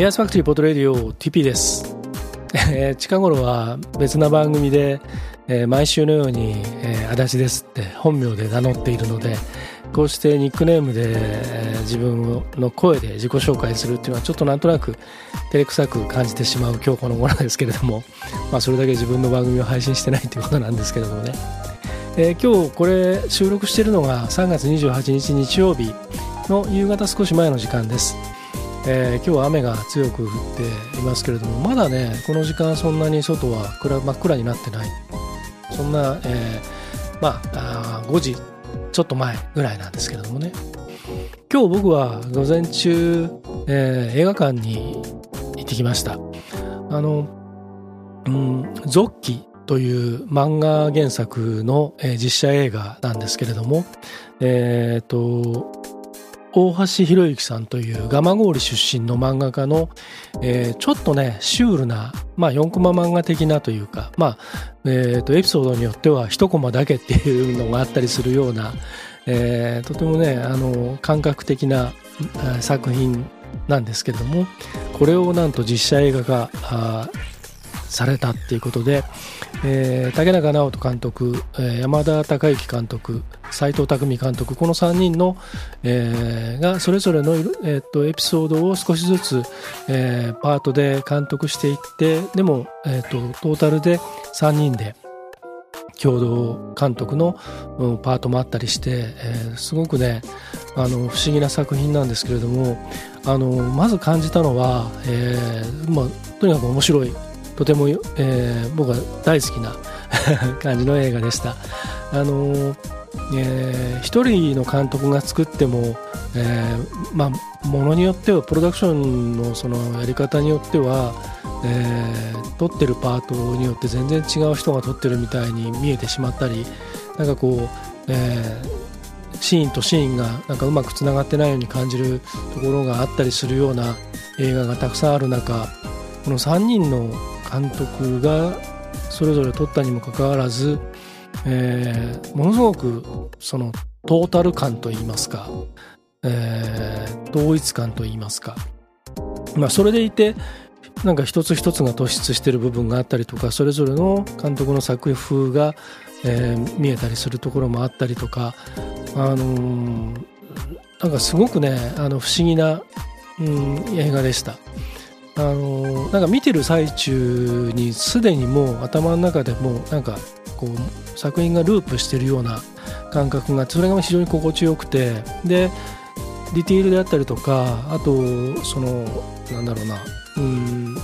エアスファクトリーポッドレディオ TP です。えー、近頃は別な番組で、えー、毎週のように、えー、足立ですって本名で名乗っているので、こうしてニックネームで、えー、自分の声で自己紹介するっていうのはちょっとなんとなく照れくさく感じてしまう今日この頃ですけれども、まあそれだけ自分の番組を配信してないということなんですけれどもね。えー、今日これ収録しているのが3月28日日曜日の夕方少し前の時間です。えー、今日は雨が強く降っていますけれどもまだねこの時間そんなに外は暗真っ暗になってない。そんな、えー、まああ5時ちょっと前ぐらいなんですけれどもね。今日僕は午前中、えー、映画館に行ってきました。あの、うん、ゾッキという漫画原作の、えー、実写映画なんですけれども、えっ、ー、と大橋博之さんという蒲郡出身の漫画家の、えー、ちょっとねシュールな、まあ、4コマ漫画的なというか、まあえーと、エピソードによっては1コマだけっていうのがあったりするような、えー、とてもねあの感覚的な作品なんですけどもこれをなんと実写映画化されたっていうことで、えー、竹中直人監督、えー、山田孝之監督斎藤工監督この3人の、えー、がそれぞれの、えー、とエピソードを少しずつ、えー、パートで監督していってでも、えーと、トータルで3人で共同監督の、うん、パートもあったりして、えー、すごくねあの不思議な作品なんですけれどもあのまず感じたのは、えーまあ、とにかく面白いとても、えー、僕は大好きな 感じの映画でした。あのえー、一人の監督が作っても、えー、まあ、ものによってはプロダクションのそのやり方によっては、えー、撮ってるパートによって全然違う人が撮ってるみたいに見えてしまったりなんかこう、えー、シーンとシーンがなんかうまくつながってないように感じるところがあったりするような映画がたくさんある中この3人の監督がそれぞれ撮ったにもかかわらず、えー、ものすごくそのトータル感といいますか、えー、統一感といいますか、まあ、それでいてなんか一つ一つが突出してる部分があったりとかそれぞれの監督の作風が、えー、見えたりするところもあったりとか、あのー、なんかすごくねあの不思議な、うん、映画でした。あのなんか見てる最中にすでにもう頭の中でもなんかこう作品がループしてるような感覚がそれが非常に心地よくてでディティールであったりとかあとそのなんだろうなうん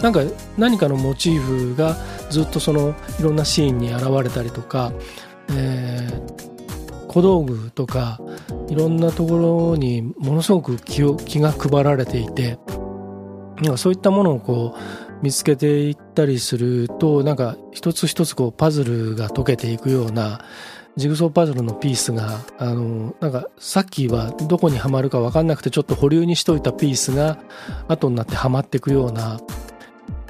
なんか何かのモチーフがずっとそのいろんなシーンに現れたりとか、えー、小道具とかいろんなところにものすごく気を気が配られていてそういったものをこう見つけていったりするとなんか一つ一つこうパズルが解けていくようなジグソーパズルのピースがあのなんかさっきはどこにはまるか分かんなくてちょっと保留にしといたピースが後になってはまっていくような。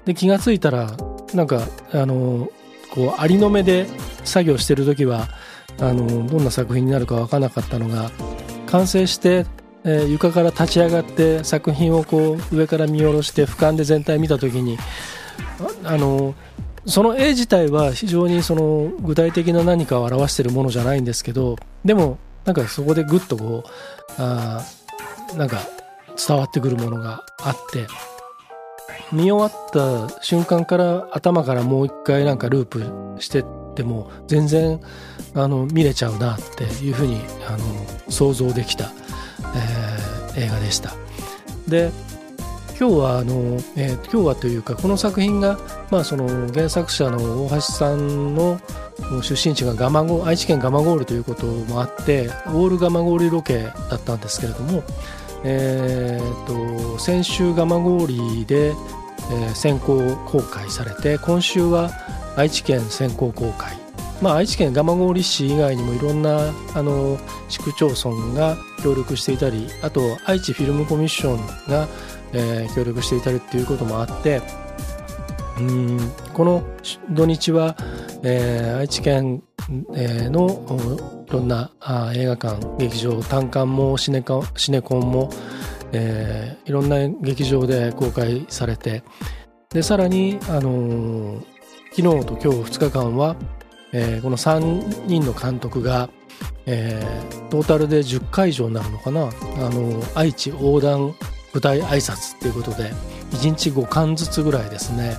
で気が付いたらなんかあのこうありの目で作業してる時はあのどんな作品になるか分からなかったのが完成してえー、床から立ち上がって作品をこう上から見下ろして俯瞰で全体見た時にあのその絵自体は非常にその具体的な何かを表しているものじゃないんですけどでもなんかそこでぐっとこうあなんか伝わってくるものがあって見終わった瞬間から頭からもう一回なんかループしてっても全然あの見れちゃうなっていうふうにあの想像できた。えー、映画でした。で今日はあの、えー、今日はというかこの作品が、まあ、その原作者の大橋さんの出身地が蒲郡愛知県蒲郡ということもあってオール蒲郡ロケだったんですけれども、えーと、先週蒲郡で、えー、先行公開されて今週は愛知県先行公開。まあ、愛知県蒲郡市以外にもいろんなあの市区町村が協力していたりあと愛知フィルムコミッションが、えー、協力していたりっていうこともあってうんこの土日は、えー、愛知県、えー、のいろんなあ映画館劇場単館もシネカシネコンも、えー、いろんな劇場で公開されてでさらに、あのー、昨日と今日2日間は、えー、この3人の監督が、えー、トータルで10回以上になるのかな、あの愛知横断舞台挨拶っていうことで1日5巻ずつぐらいですね、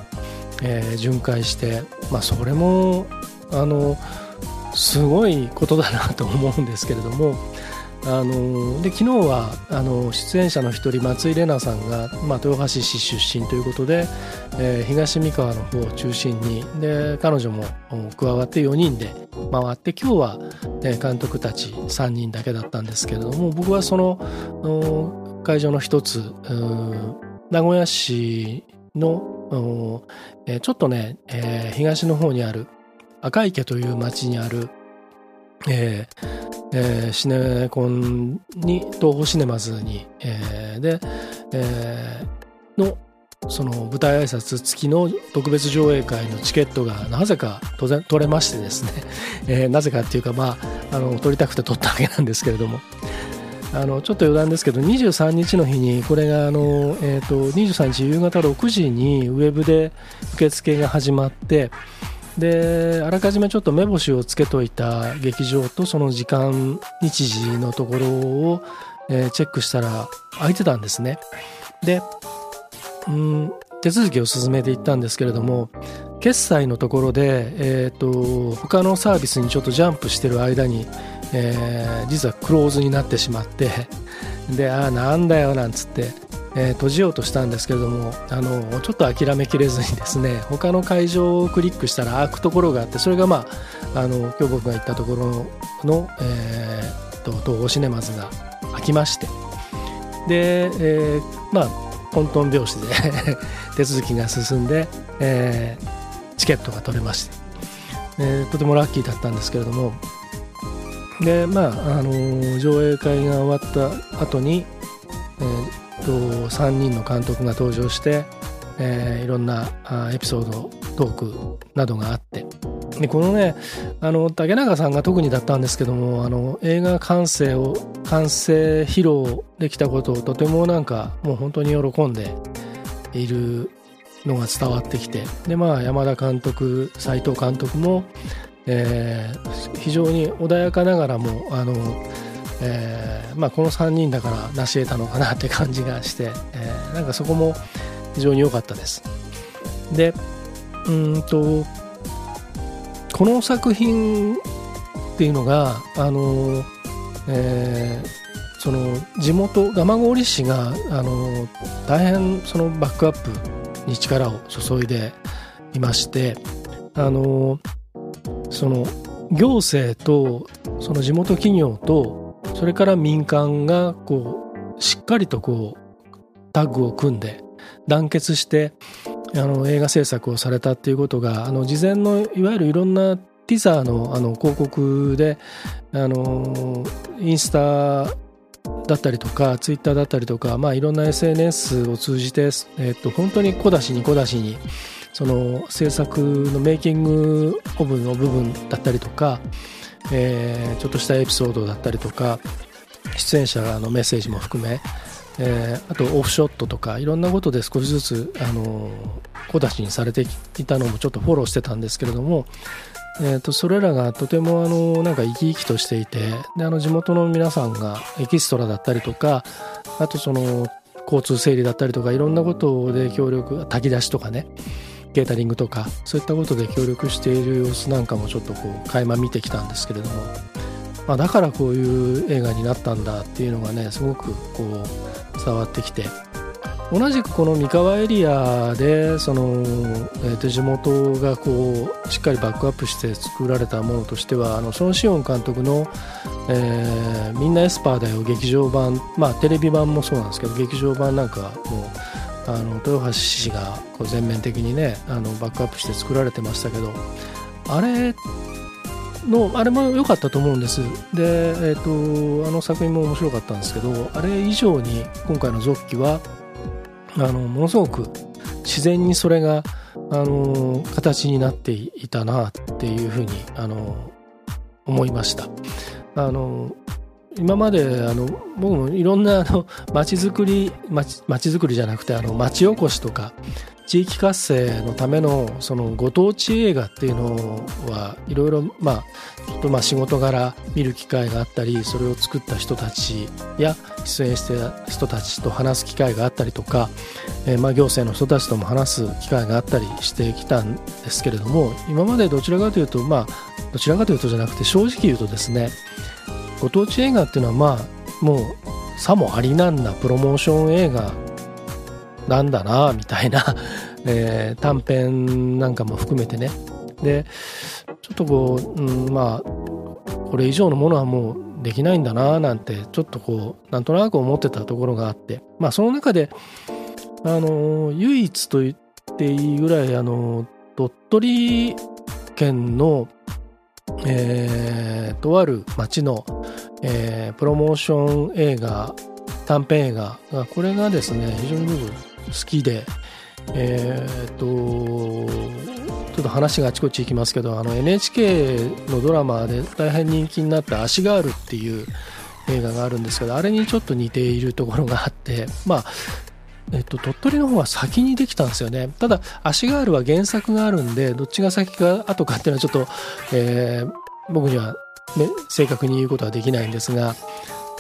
えー、巡回して、まあ、それもあのすごいことだなと思うんですけれどもあので昨日はあの出演者の一人松井玲奈さんが、まあ、豊橋市出身ということで、えー、東三河の方を中心にで彼女も加わって4人で回って今日は、え監督たち3人だけだったんですけれども僕はその会場の一つ名古屋市のちょっとね、えー、東の方にある赤池という町にある、えーえー、シネコンに東宝シネマズに、えー、で、えー、のその舞台挨拶付きの特別上映会のチケットがなぜか当然取れましてですね、えー、なぜかっていうかまああの取りたくて取ったわけなんですけれども。あのちょっと余談ですけど23日の日にこれがあの、えーと、23日夕方6時にウェブで受付が始まってであらかじめちょっと目星をつけといた劇場とその時間日時のところを、えー、チェックしたら空いてたんですね。でうん手続きを進めていったんですけれども決済のところで、えーと、他のサービスにちょっとジャンプしてる間に、えー、実はクローズになってしまってでああなんだよなんつって、えー、閉じようとしたんですけれどもあのちょっと諦めきれずにですね他の会場をクリックしたら開くところがあってそれがまああの今日僕が行ったところの、えーと、東宝シネマズが開きましてで、えー、まあ混沌拍子で 手続きが進んで、えー、チケットが取れまして、えー、とてもラッキーだったんですけれどもでまあ、あのー、上映会が終わった後に、えー、と3人の監督が登場して、えー、いろんなエピソードトークなどがあって。でこのねあの竹中さんが特にだったんですけどもあの映画完成を完成披露できたことをとてもなんかもう本当に喜んでいるのが伝わってきて。でまあ山田監督斎藤監督も、えー、非常に穏やかながらもあの、えーまあ、この3人だから成し得たのかなって感じがして、えー、なんかそこも非常に良かったです。でうんとこの作品っていうのがあの、えー、その地元蒲郡市があの大変そのバックアップに力を注いでいましてあのその行政とその地元企業とそれから民間がこうしっかりとこうタッグを組んで団結してあの映画制作をされたっていうことがあの事前のいわゆるいろんなティザーのあの広告であのインスタだったりとかツイッターだったりとか、まあ、いろんな SNS を通じて、えっと、本当に小出しに小出しにその制作のメイキングオブの部分だったりとか、えー、ちょっとしたエピソードだったりとか出演者のメッセージも含め、えー、あとオフショットとかいろんなことで少しずつあの小出しにされていたのもちょっとフォローしてたんですけれども、えー、とそれらがとてもあのなんか生き生きとしていてであの地元の皆さんがエキストラだったりとかあとその交通整理だったりとかいろんなことで協力炊き出しとかねケータリングとかそういったことで協力している様子なんかもちょっとこう垣間見てきたんですけれども、まあ、だからこういう映画になったんだっていうのがねすごくこう伝わってきて。同じくこの三河エリアでその、えー、地元がこうしっかりバックアップして作られたものとしてはあのソン・シオン監督の、えー「みんなエスパーだよ」劇場版まあテレビ版もそうなんですけど劇場版なんかもうあの豊橋市がこう全面的にねあのバックアップして作られてましたけどあれのあれも良かったと思うんです。で、えーと、あの作品も面白かったんですけどあれ以上に今回の続記はあのものすごく自然にそれがあの形になっていたなっていうふうにあの思いました。あの今まであの僕もいろんなあの街づくり街街づくりじゃなくてあの町おこしとか地域活性のためのそのご当地映画っていうのはいろいろまあちょっとまあ仕事柄見る機会があったりそれを作った人たちや出演してた人たちと話す機会があったりとか、えー、まあ行政の人たちとも話す機会があったりしてきたんですけれども今までどちらかというとまあどちらかというとじゃなくて正直言うとですねご当地映画っていうのはまあもうさもありなんなプロモーション映画なんだなみたいな、えー、短編なんかも含めてね。でちょっとこう、うん、まあこれ以上のものはもうできないんだななんてちょっとこうなんとなく思ってたところがあって。まあその中であの唯一と言っていいぐらいあの鳥取県のえー、とある町の、えー、プロモーション映画短編映画がこれがですね非常に僕好きでえー、とちょっと話があちこち行きますけどあの NHK のドラマで大変人気になった「足がある」っていう映画があるんですけどあれにちょっと似ているところがあってまあえっと、鳥取の方は先にできたんですよね。ただ、足があるは原作があるんで、どっちが先か後かっていうのはちょっと、えー、僕には、ね、正確に言うことはできないんですが、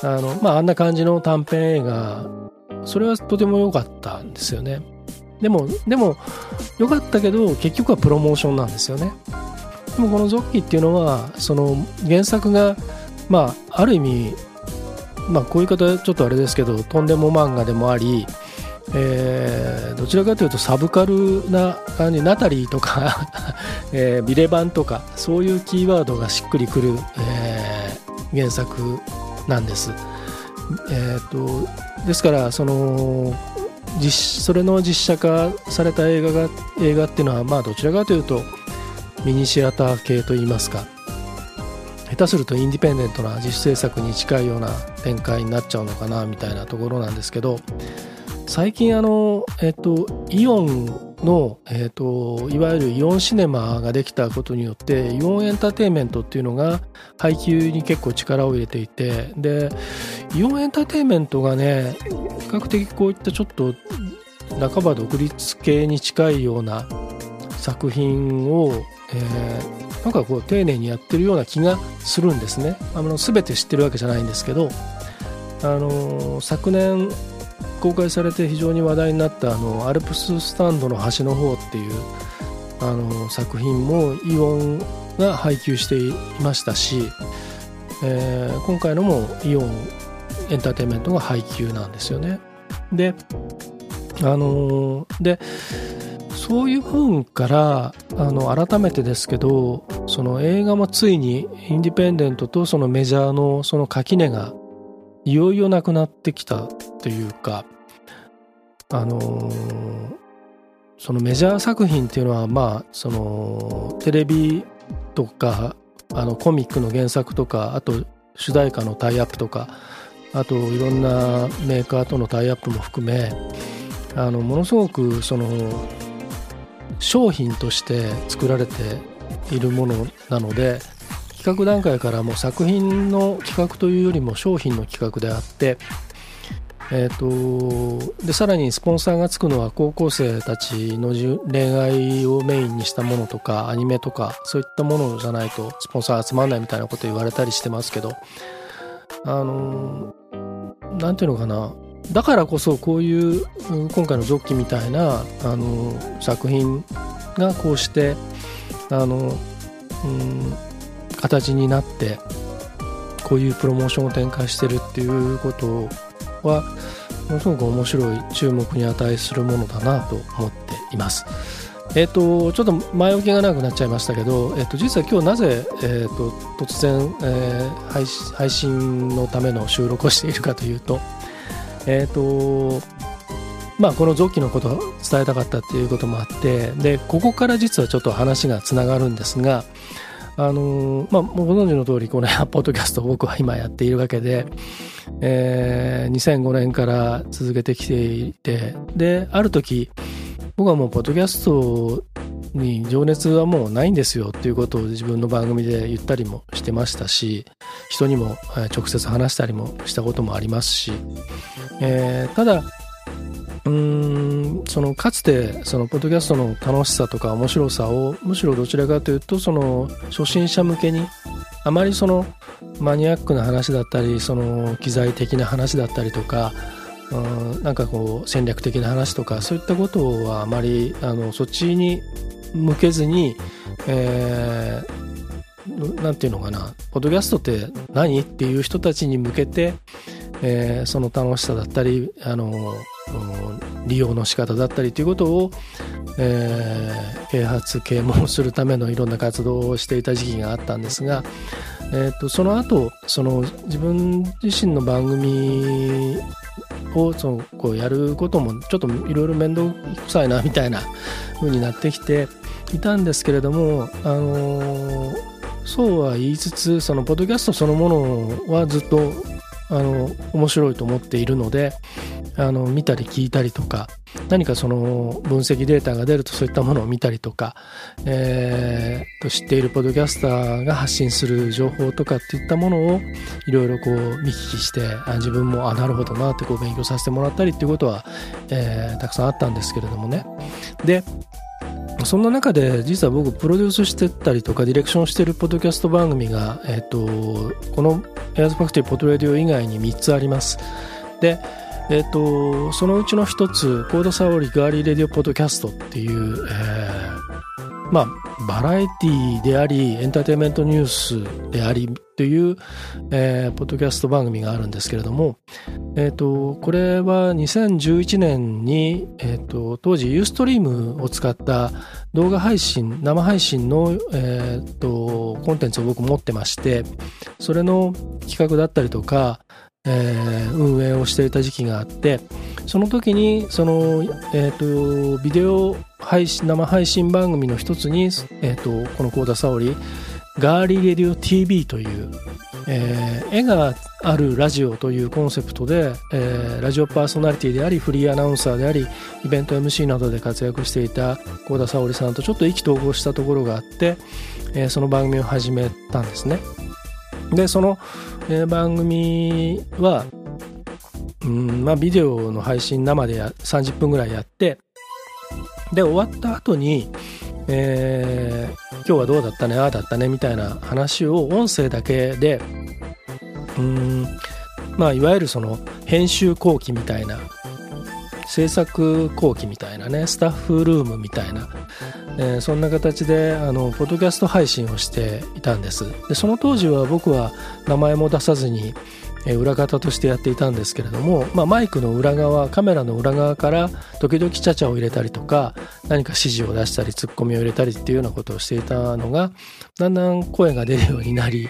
あの、まあ、あんな感じの短編映画、それはとても良かったんですよね。でも、でも、良かったけど、結局はプロモーションなんですよね。でもこのゾッキーっていうのは、その原作が、まあ、ある意味、まあ、こういう方ちょっとあれですけど、とんでも漫画でもあり、えー、どちらかというとサブカルな感じナタリーとか えー、ビレバンとかそういうキーワードがしっくりくる、えー、原作なんです。えーと、ですからその実それの実写化された映画が映画っていうのはまあどちらかというとミニシアター系といいますか下手するとインディペンデントな自主制作に近いような展開になっちゃうのかなみたいなところなんですけど最近あの、えっと、イオンの、えっと、いわゆるイオンシネマができたことによってイオンエンターテインメントっていうのが配給に結構力を入れていてでイオンエンターテインメントがね比較的こういったちょっと半ば独立系に近いような作品を、えー、なんかこう丁寧にやってるような気がするんですね。あの全て知ってるわけじゃないんですけどあの昨年公開されて非常に話題になったあのアルプススタンドの端の方っていうあの作品もイオンが配給していましたし、えー、今回のもイオンエンターテインメントが配給なんですよね。であのでそういう分からあの改めてですけどその映画もついにインディペンデントとそのメジャーのその垣根がいよいよなくなってきたというかあのー、そのメジャー作品っていうのはまあそのテレビとかあのコミックの原作とかあと主題歌のタイアップとかあといろんなメーカーとのタイアップも含めあのものすごくその商品として作られているものなので企画段階からもう作品の企画というよりも商品の企画であってえーと、でさらにスポンサーがつくのは高校生たちの恋愛をメインにしたものとかアニメとかそういったものじゃないとスポンサー集まんないみたいなこと言われたりしてますけどあのなんていうのかな。だからこそこういう今回の「ジョッキ」みたいなあの作品がこうしてあの、うん、形になってこういうプロモーションを展開してるっていうことをはものすごく面白い注目に値するものだなと思っています。えっ、ー、と、ちょっと前置きがなくなっちゃいましたけど、えっ、ー、と、実は今日なぜ、えっ、ー、と、突然、えー、配信のための収録をしているかというと、えっ、と、まあ、この臓器のことを伝えたかったっていうこともあって、で、ここから実はちょっと話がつながるんですが、あのまあ、ご存知の通り、このポッドキャストを僕は今やっているわけで、えー、2005年から続けてきていて、で、ある時、僕はもうポッドキャストに情熱はもうないんですよっていうことを自分の番組で言ったりもしてましたし人にも直接話したりもしたこともありますし、えー、ただうんそのかつてそのポッドキャストの楽しさとか面白さをむしろどちらかというとその初心者向けにあまりそのマニアックな話だったりその機材的な話だったりとかうんなんかこう戦略的な話とかそういったことはあまりあのそっちに向けずに、えー、なんていうのかなポッドキャストって何？っていう人たちに向けて、えー、その楽しさだったりあの利用の仕方だったりということを、えー、啓発啓蒙するためのいろんな活動をしていた時期があったんですが、えーと、その後その自分自身の番組をそのこうやることもちょっといろいろ面倒くさいなみたいな風になってきていたんですけれども、あのー、そうは言いつつそのポッドキャストそのものはずっとあの面白いと思っているのであの見たり聞いたりとか何かその分析データが出るとそういったものを見たりとか、えー、と知っているポッドキャスターが発信する情報とかっていったものをいろいろこう見聞きして自分もあなるほどなってこう勉強させてもらったりっていうことは、えー、たくさんあったんですけれどもね。でそんな中で実は僕プロデュースしてたりとかディレクションしてるポッドキャスト番組が、えっ、とこのエアーズファクトリーポッドレディオ以外に3つあります。でえっ、とそのうちの1つコードサオリガーリーレディオポッドキャストっていう、えー、まあバラエティでありエンターテインメントニュースでありという、えー、ポッドキャスト番組があるんですけれども、えーと、これは2011年に、えーと、当時ユーストリームを使った動画配信生配信の、えーと、コンテンツを僕持ってましてそれの企画だったりとか、えー、運営をしていた時期があってその時にその、えー、とビデオ配信生配信番組の一つに、えー、とこの幸田沙織ガーリーレディオ TV という、えー、絵があるラジオというコンセプトで、えー、ラジオパーソナリティでありフリーアナウンサーでありイベント MC などで活躍していた幸田沙織さんとちょっと意気投合したところがあって、えー、その番組を始めたんですね。でその、えー、番組はうんまあビデオの配信生で30分ぐらいやってで終わった後にえー、今日はどうだったねああだったねみたいな話を音声だけでうんまあいわゆるその編集後期みたいな制作後期みたいなねスタッフルームみたいな、えー、そんな形であのポッドキャスト配信をしていたんです。でその当時は僕は名前も出さずに裏方としてやっていたんですけれども、まあ、マイクの裏側カメラの裏側から時々ちゃちゃを入れたりとか何か指示を出したりツッコミを入れたりっていうようなことをしていたのがだんだん声が出るようになり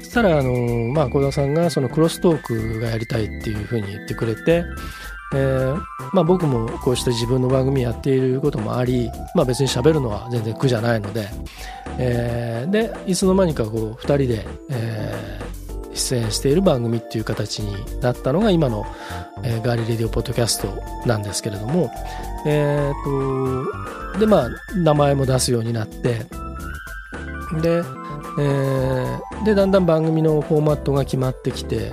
そしたらあの、まあ、小田さんがそのクロストークがやりたいっていうふうに言ってくれてえーまあ、僕もこうして自分の番組やっていることもあり、まあ、別に喋るのは全然苦じゃないので、えー、でいつの間にかこう2人で、え出演している番組っていう形になったのが今の、えー、ガーリレディオポッドキャストなんですけれども、えー、と、で、まあ、名前も出すようになって、で、えー、で、だんだん番組のフォーマットが決まってきて、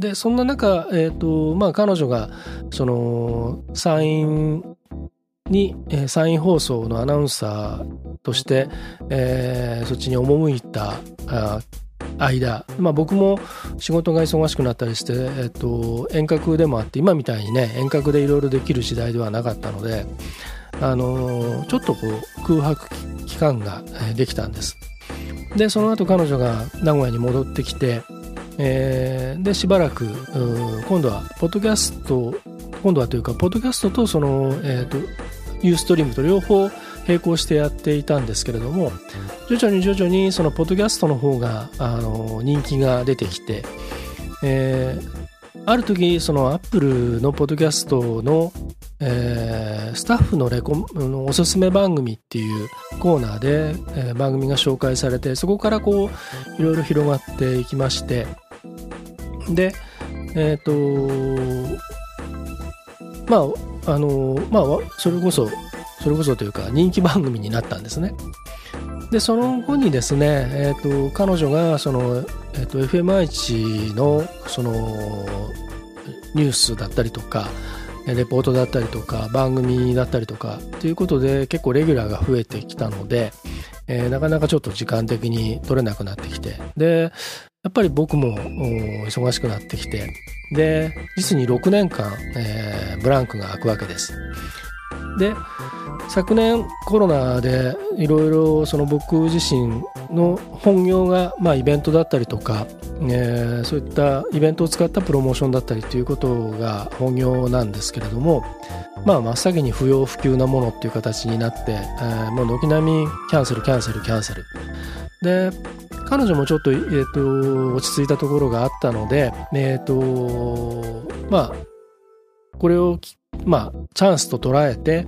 で、そんな中、え、ー、と、まあ、彼女が、その、参院に、えー、参院放送のアナウンサーとして、えー、そっちに赴いたあ間、まあ、僕も仕事が忙しくなったりして、えっと、遠隔でもあって今みたいにね遠隔でいろいろできる時代ではなかったので、あのちょっとこう空白期間ができたんです。でその後彼女が名古屋に戻ってきて、えー、でしばらく今度はポッドキャスト今度はというかポッドキャストとその、えーと、ユーストリームと両方並行してやっていたんですけれども徐々に徐々にそのポッドキャストの方があの人気が出てきて、えー、ある時そのアップルのポッドキャストの、えー、スタッフのレコのおすすめ番組っていうコーナーで、えー、番組が紹介されてそこからこういろいろ広がっていきましてでえっ、ー、とまああのまあそれこそそれこそというか人気番組になったんですね。でその後にですね、えーと、彼女がその、えーと、FM 愛知のそのニュースだったりとかレポートだったりとか番組だったりとかということで結構レギュラーが増えてきたので、えー、なかなかちょっと時間的に取れなくなってきて。でやっぱり僕も忙しくなってきて。で実に6年間、えー、ブランクが空くわけです。で昨年コロナでいろいろその僕自身の本業がまあイベントだったりとか、えー、そういったイベントを使ったプロモーションだったりということが本業なんですけれども、まあ、真っ先に不要不急なものっていう形になって、えー、もう軒並みキャンセルキャンセルキャンセル。で彼女もちょっと,、えーと、落ち着いたところがあったので、えーとまあ、これをまあ、チャンスと捉えて、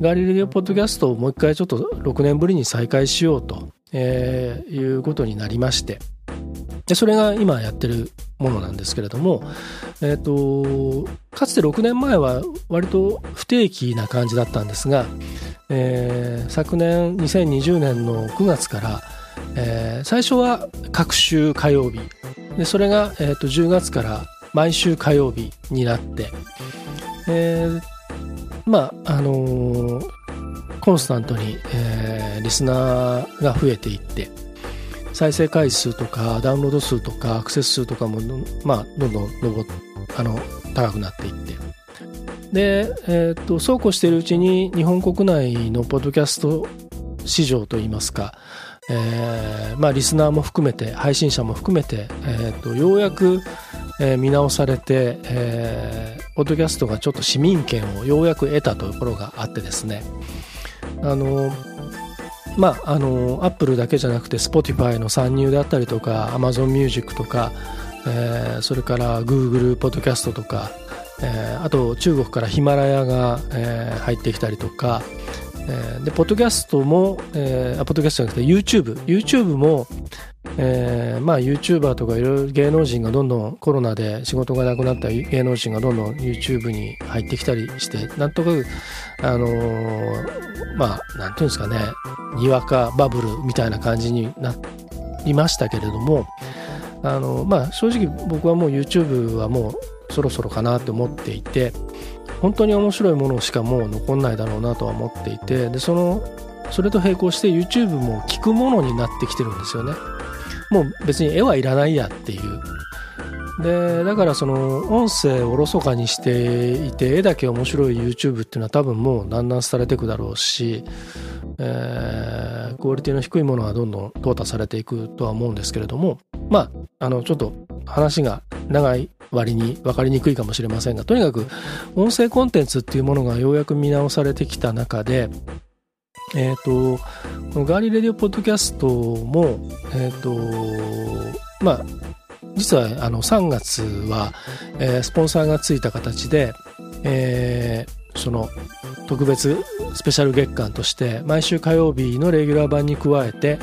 ガリレオポッドキャストをもう一回ちょっと6年ぶりに再開しようと、えー、いうことになりまして、でそれが今やってるものなんですけれども、えっ、ー、と、かつて6年前は割と不定期な感じだったんですが、えー、昨年2020年の9月から、えー、最初は各週火曜日でそれが、えー、と10月から毎週火曜日になって、えー、まああのー、コンスタントに、えー、リスナーが増えていって再生回数とかダウンロード数とかアクセス数とかも、まあ、どんどん上あの高くなっていって。で、えーと、そうこうしているうちに日本国内のポッドキャスト市場といいますか、えーまあ、リスナーも含めて配信者も含めて、えーとようやくえー、見直されて、えー、ポッドキャストがちょっと市民権をようやく得たところがあってですね。あのまああのアップルだけじゃなくて Spotify の参入であったりとか Amazon Music とか、えー、それから Google ポッドキャストとか、えー、あと中国からヒマラヤが、えー、入ってきたりとか、えー、でポッドキャストも、えー、ポッドキャストじゃなくて YouTube YouTube も、えー、まあ YouTuber とかいろいろ芸能人がどんどんコロナで仕事がなくなった芸能人がどんどん YouTube に入ってきたりしてなんとかあのー、まあなんていうんですかねにわかバブルみたいな感じになりましたけれどもあのまあ正直僕はもう YouTube はもうそろそろかなって思っていて本当に面白いものしかもう残んないだろうなとは思っていてでそのそれと並行して YouTube も聞くものになってきてるんですよね。もう別に絵はいらないやっていう。でだからその音声をおろそかにしていて絵だけ面白い YouTube っていうのは多分もうだんだん廃れていくだろうし、えー、クオリティの低いものはどんどん淘汰されていくとは思うんですけれどもまああのちょっと話が長い割に分かりにくいかもしれませんがとにかく音声コンテンツっていうものがようやく見直されてきた中でえっ、ー、とこのガーリーレディオポッドキャストもえっ、ー、とまあ実はあの3月は、えー、スポンサーがついた形で、えー、その特別スペシャル月間として毎週火曜日のレギュラー版に加えて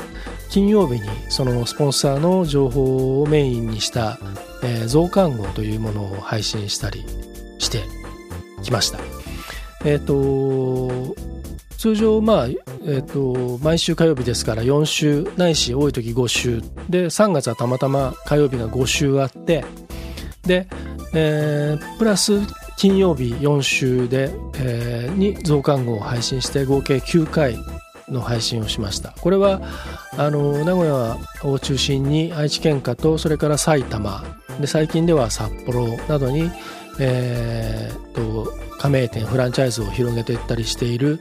金曜日にそのスポンサーの情報をメインにした、えー、増刊号というものを配信したりしてきました。えっ、ー、と通常まあ、えーと、毎週火曜日ですから4週ないし多い時5週で3月はたまたま火曜日が5週あってで、えー、プラス金曜日4週で、えー、に増刊号を配信して合計9回の配信をしましたこれはあの名古屋を中心に愛知県下とそれから埼玉で最近では札幌などに、えーと、加盟店フランチャイズを広げていったりしている、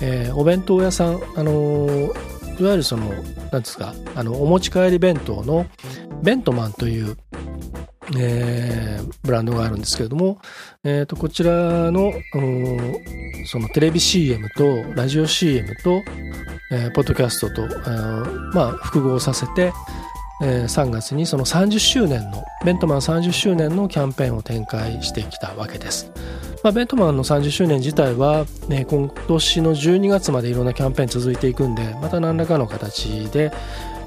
えー、お弁当屋さんあのいわゆるその何ですかあのお持ち帰り弁当のベントマンというえー、ブランドがあるんですけれども、えー、とこちらのそのテレビ CM とラジオ CM と、えー、ポッドキャストと、えー、まあ、複合させて、えー、3月にその30周年のベントマン30周年のキャンペーンを展開してきたわけです。まあ、ベントマンの30周年自体は、ね、今年の12月までいろんなキャンペーン続いていくんでまた何らかの形で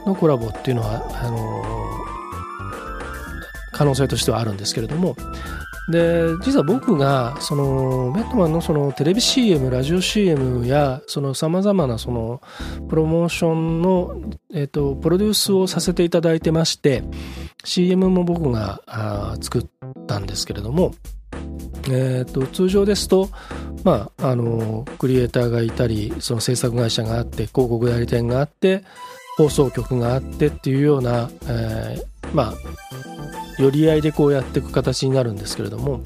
のコラボっていうのはあのー可能性としてはあるんですけれどもで実は僕がそのベッドマンのそのテレビ CM ラジオ CM やさまざまなそのプロモーションの、えーと、プロデュースをさせていただいてまして CM も僕があ作ったんですけれども、えーと、通常ですと、まあ、あのクリエイターがいたりその制作会社があって広告代理店があって放送局があってっていうような、えー、まあ寄り合いでこうやっていく形になるんですけれども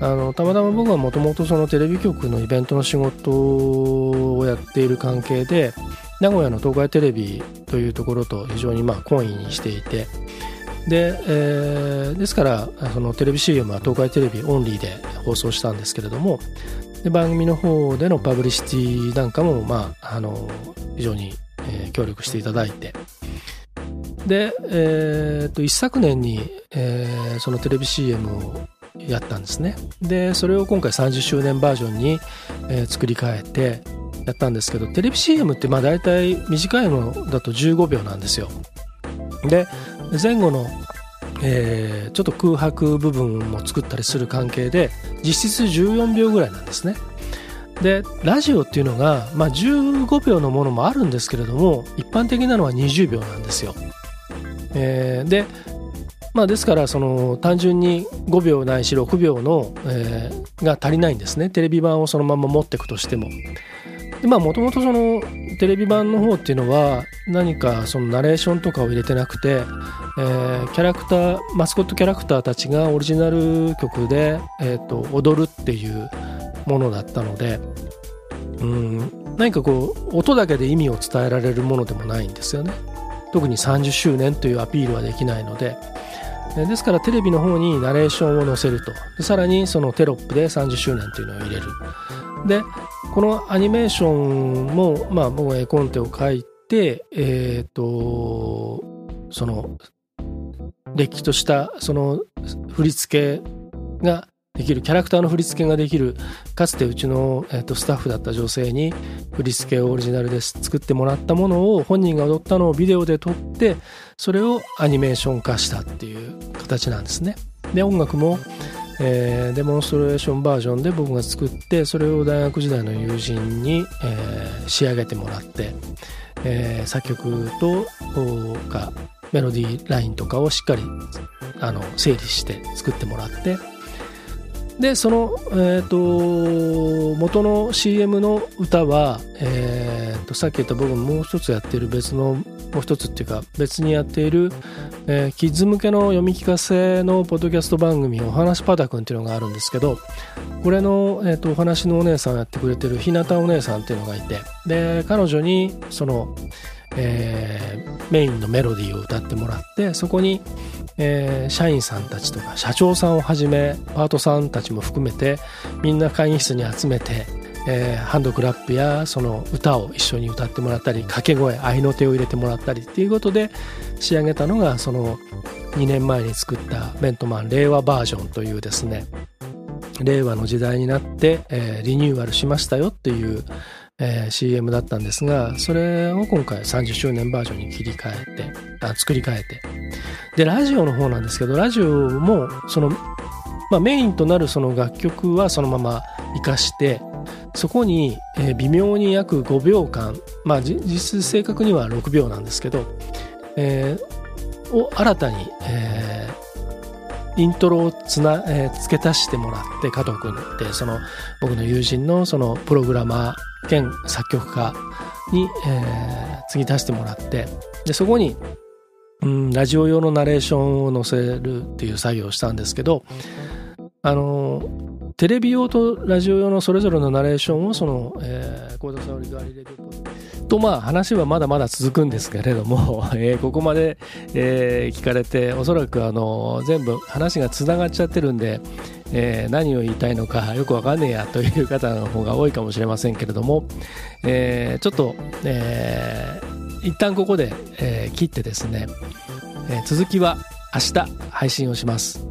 あのたまたま僕はもともとそのテレビ局のイベントの仕事をやっている関係で名古屋の東海テレビというところと非常にまあ懇意にしていてで、えー、ですからそのテレビ CM は東海テレビオンリーで放送したんですけれどもで番組の方でのパブリシティなんかも、まあ、あの非常に、えー、協力していただいてで、えー、と一昨年に、えー、そのテレビ CM をやったんですね。でそれを今回30周年バージョンに、えー、作り変えてやったんですけどテレビ CM ってまあ大体短いのだと15秒なんですよ。で前後の、えー、ちょっと空白部分も作ったりする関係で実質14秒ぐらいなんですね。でラジオっていうのが、まあ、15秒のものもあるんですけれども一般的なのは20秒なんですよ。えー、でまあ、ですからその単純に5秒ないし6秒の、えー、が足りないんですねテレビ版をそのまま持っていくとしても。もともとそのテレビ版の方っていうのは何かそのナレーションとかを入れてなくて、えー、キャラクターマスコットキャラクターたちがオリジナル曲で、えーと、踊るっていうものだったのでうん何かこう音だけで意味を伝えられるものでもないんですよね。特に30周年というアピールはできないので。ですからテレビの方にナレーションを載せると。でさらにそのテロップで30周年というのを入れる。でこのアニメーションもまあ僕は絵コンテを書いてえっ、ー、とそのれっきとしたその振り付けができるキャラクターの振り付けができるかつてうちの、えーと、スタッフだった女性に振り付けをオリジナルで作ってもらったものを本人が踊ったのをビデオで撮ってそれをアニメーション化したっていう形なんですね。で音楽も、えー、デモンストレーションバージョンで僕が作ってそれを大学時代の友人に、えー、仕上げてもらって、えー、作曲とかメロディーラインとかをしっかりあの整理して作ってもらってでその、えーと、元の CM の歌は、えーと、さっき言った僕ももう一つやってる別のもう一つっていうか別にやっている、えー、キッズ向けの読み聞かせのポッドキャスト番組「お話パダくん」っていうのがあるんですけどこれの、えーと、お話のお姉さんをやってくれてる日向お姉さんっていうのがいてで彼女にその、えー、メインのメロディーを歌ってもらってそこにえー、社員さんたちとか社長さんをはじめパートさんたちも含めてみんな会議室に集めて、えー、ハンドクラップやその歌を一緒に歌ってもらったり掛け声合いの手を入れてもらったりっていうことで仕上げたのがその2年前に作ったベントマン令和バージョンというですね令和の時代になって、えー、リニューアルしましたよっていうえー、CM だったんですがそれを今回30周年バージョンに切り替えてあ作り変えて。でラジオの方なんですけどラジオもその、まあ、メインとなるその楽曲はそのまま活かしてそこに、えー、微妙に約5秒間まあ実質正確には6秒なんですけど、えー、を新たに、えーイントロをつな、えー、付け足してもらって加藤君ってその僕の友人のそのプログラマー兼作曲家に、えー、継ぎ足してもらってでそこに、うん、ラジオ用のナレーションを載せるっていう作業をしたんですけどあのテレビ用とラジオ用のそれぞれのナレーションをその、えー、コードサウリガーリレディとまあ話はまだまだ続くんですけれども、えー、ここまで、えー、聞かれておそらくあの全部話がつながっちゃってるんで、えー、何を言いたいのかよくわかんねえやという方の方が多いかもしれませんけれども、えー、ちょっと、えー、一旦ここで、えー、切ってですね、えー、続きは明日配信をします、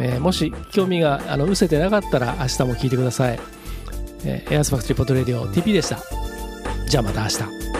えー、もし興味があの失せてなかったら明日も聞いてください、えー、エアスファクトリーポッドレディオ TP でした。じゃあまた明日。